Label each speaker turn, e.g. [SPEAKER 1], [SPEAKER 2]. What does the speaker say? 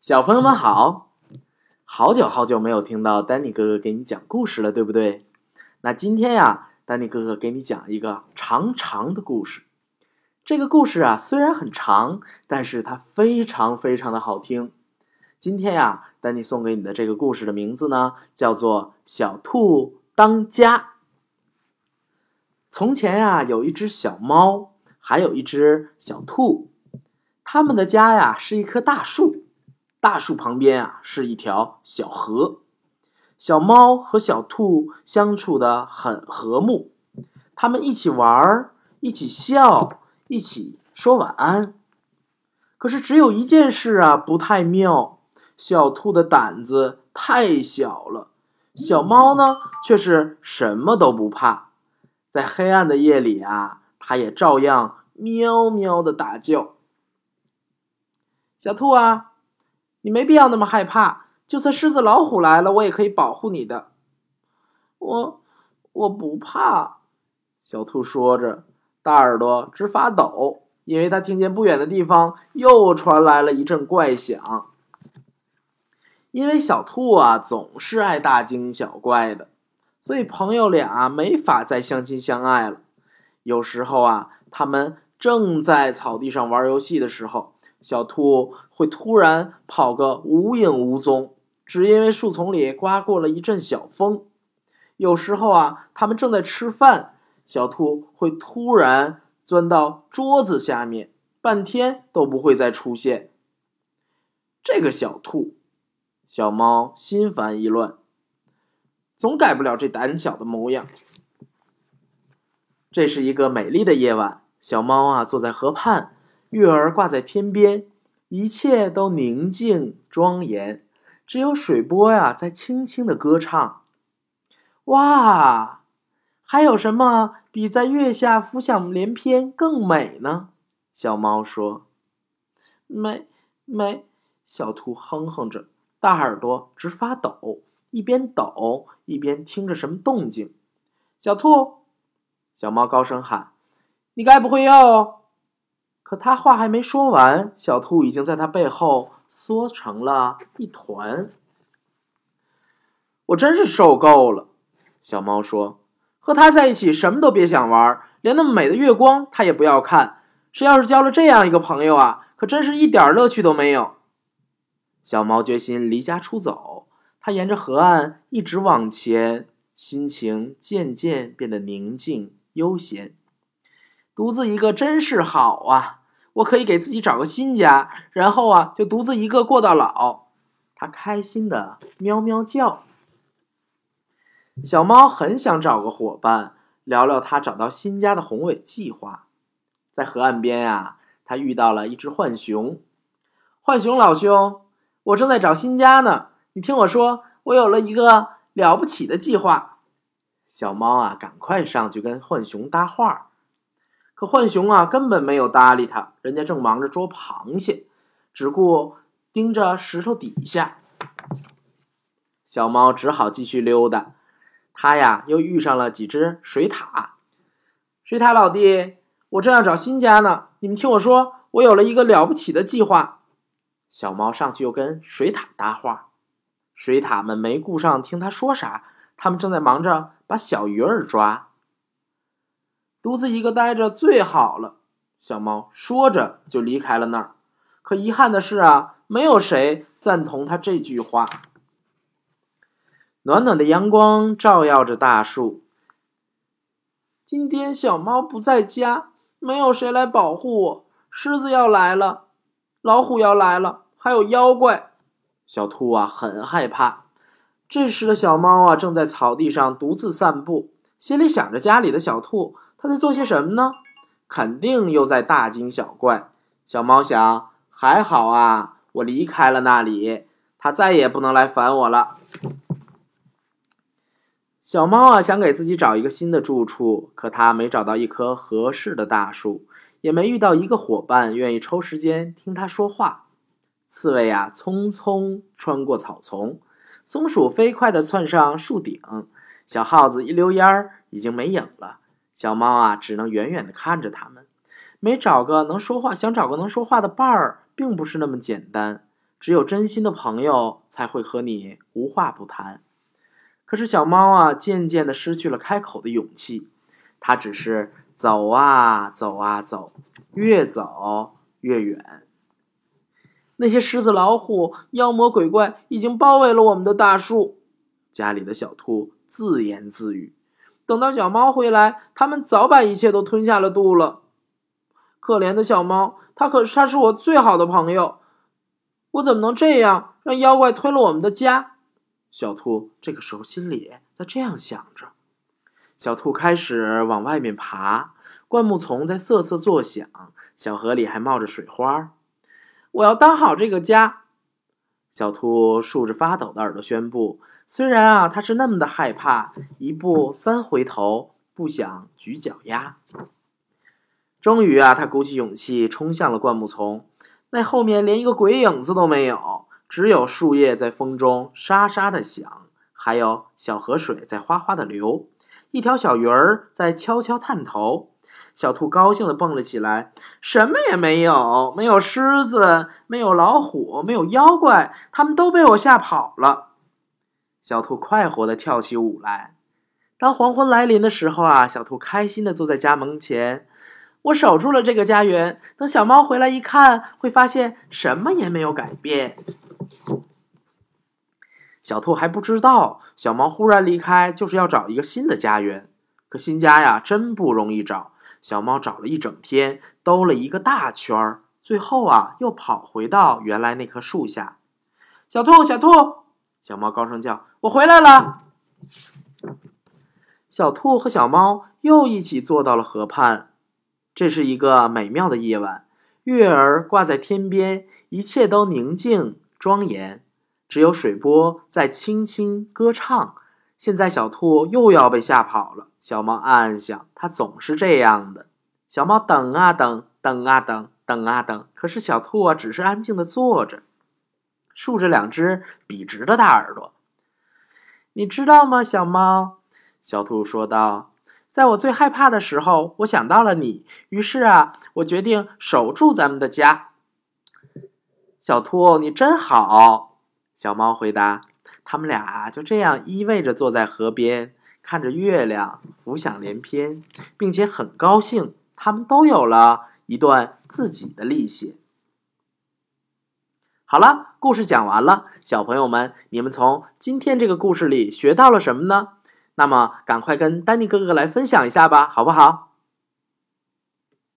[SPEAKER 1] 小朋友们好，好久好久没有听到丹尼哥哥给你讲故事了，对不对？那今天呀，丹尼哥哥给你讲一个长长的故事。这个故事啊，虽然很长，但是它非常非常的好听。今天呀，丹尼送给你的这个故事的名字呢，叫做《小兔当家》。从前呀，有一只小猫，还有一只小兔，他们的家呀是一棵大树。大树旁边啊是一条小河，小猫和小兔相处的很和睦，他们一起玩儿，一起笑，一起说晚安。可是只有一件事啊不太妙，小兔的胆子太小了，小猫呢却是什么都不怕，在黑暗的夜里啊，它也照样喵喵的大叫。小兔啊！你没必要那么害怕，就算狮子、老虎来了，我也可以保护你的。我我不怕。小兔说着，大耳朵直发抖，因为他听见不远的地方又传来了一阵怪响。因为小兔啊总是爱大惊小怪的，所以朋友俩没法再相亲相爱了。有时候啊，他们正在草地上玩游戏的时候。小兔会突然跑个无影无踪，只因为树丛里刮过了一阵小风。有时候啊，他们正在吃饭，小兔会突然钻到桌子下面，半天都不会再出现。这个小兔，小猫心烦意乱，总改不了这胆小的模样。这是一个美丽的夜晚，小猫啊坐在河畔。月儿挂在天边，一切都宁静庄严，只有水波呀在轻轻的歌唱。哇，还有什么比在月下浮想联翩更美呢？小猫说：“美美。”小兔哼哼着，大耳朵直发抖，一边抖一边听着什么动静。小兔，小猫高声喊：“你该不会要……”可他话还没说完，小兔已经在他背后缩成了一团。我真是受够了，小猫说：“和他在一起，什么都别想玩，连那么美的月光他也不要看。谁要是交了这样一个朋友啊，可真是一点乐趣都没有。”小猫决心离家出走，它沿着河岸一直往前，心情渐渐变得宁静悠闲。独自一个真是好啊！我可以给自己找个新家，然后啊，就独自一个过到老。他开心的喵喵叫。小猫很想找个伙伴，聊聊他找到新家的宏伟计划。在河岸边啊，他遇到了一只浣熊。浣熊老兄，我正在找新家呢。你听我说，我有了一个了不起的计划。小猫啊，赶快上去跟浣熊搭话。可浣熊啊，根本没有搭理他，人家正忙着捉螃蟹，只顾盯着石头底下。小猫只好继续溜达。他呀，又遇上了几只水獭。水獭老弟，我正要找新家呢，你们听我说，我有了一个了不起的计划。小猫上去又跟水獭搭话。水獭们没顾上听他说啥，他们正在忙着把小鱼儿抓。独自一个待着最好了，小猫说着就离开了那儿。可遗憾的是啊，没有谁赞同他这句话。暖暖的阳光照耀着大树。今天小猫不在家，没有谁来保护我。狮子要来了，老虎要来了，还有妖怪。小兔啊，很害怕。这时的小猫啊，正在草地上独自散步，心里想着家里的小兔。他在做些什么呢？肯定又在大惊小怪。小猫想：还好啊，我离开了那里，它再也不能来烦我了。小猫啊，想给自己找一个新的住处，可它没找到一棵合适的大树，也没遇到一个伙伴愿意抽时间听它说话。刺猬啊，匆匆穿过草丛；松鼠飞快地窜上树顶；小耗子一溜烟儿，已经没影了。小猫啊，只能远远的看着它们。没找个能说话，想找个能说话的伴儿，并不是那么简单。只有真心的朋友才会和你无话不谈。可是小猫啊，渐渐的失去了开口的勇气，它只是走啊走啊走，越走越远。那些狮子、老虎、妖魔鬼怪已经包围了我们的大树。家里的小兔自言自语：“等到小猫回来，他们早把一切都吞下了肚了。”可怜的小猫，它可是它是我最好的朋友，我怎么能这样让妖怪吞了我们的家？小兔这个时候心里在这样想着。小兔开始往外面爬，灌木丛在瑟瑟作响，小河里还冒着水花。我要当好这个家。小兔竖着发抖的耳朵宣布：“虽然啊，它是那么的害怕，一步三回头，不想举脚丫。”终于啊，他鼓起勇气冲向了灌木丛。那后面连一个鬼影子都没有，只有树叶在风中沙沙的响，还有小河水在哗哗的流，一条小鱼儿在悄悄探头。小兔高兴的蹦了起来，什么也没有，没有狮子，没有老虎，没有妖怪，他们都被我吓跑了。小兔快活的跳起舞来。当黄昏来临的时候啊，小兔开心的坐在家门前，我守住了这个家园。等小猫回来一看，会发现什么也没有改变。小兔还不知道，小猫忽然离开就是要找一个新的家园。可新家呀，真不容易找。小猫找了一整天，兜了一个大圈儿，最后啊，又跑回到原来那棵树下。小兔，小兔，小猫高声叫：“我回来了！”小兔和小猫又一起坐到了河畔。这是一个美妙的夜晚，月儿挂在天边，一切都宁静庄严，只有水波在轻轻歌唱。现在小兔又要被吓跑了。小猫暗暗想：它总是这样的。小猫等啊等，等啊等，等啊等，可是小兔啊，只是安静的坐着，竖着两只笔直的大耳朵。你知道吗，小猫？小兔说道：“在我最害怕的时候，我想到了你，于是啊，我决定守住咱们的家。”小兔，你真好。小猫回答。他们俩就这样依偎着坐在河边，看着月亮浮想联翩，并且很高兴，他们都有了一段自己的历险。好了，故事讲完了，小朋友们，你们从今天这个故事里学到了什么呢？那么，赶快跟丹尼哥哥来分享一下吧，好不好？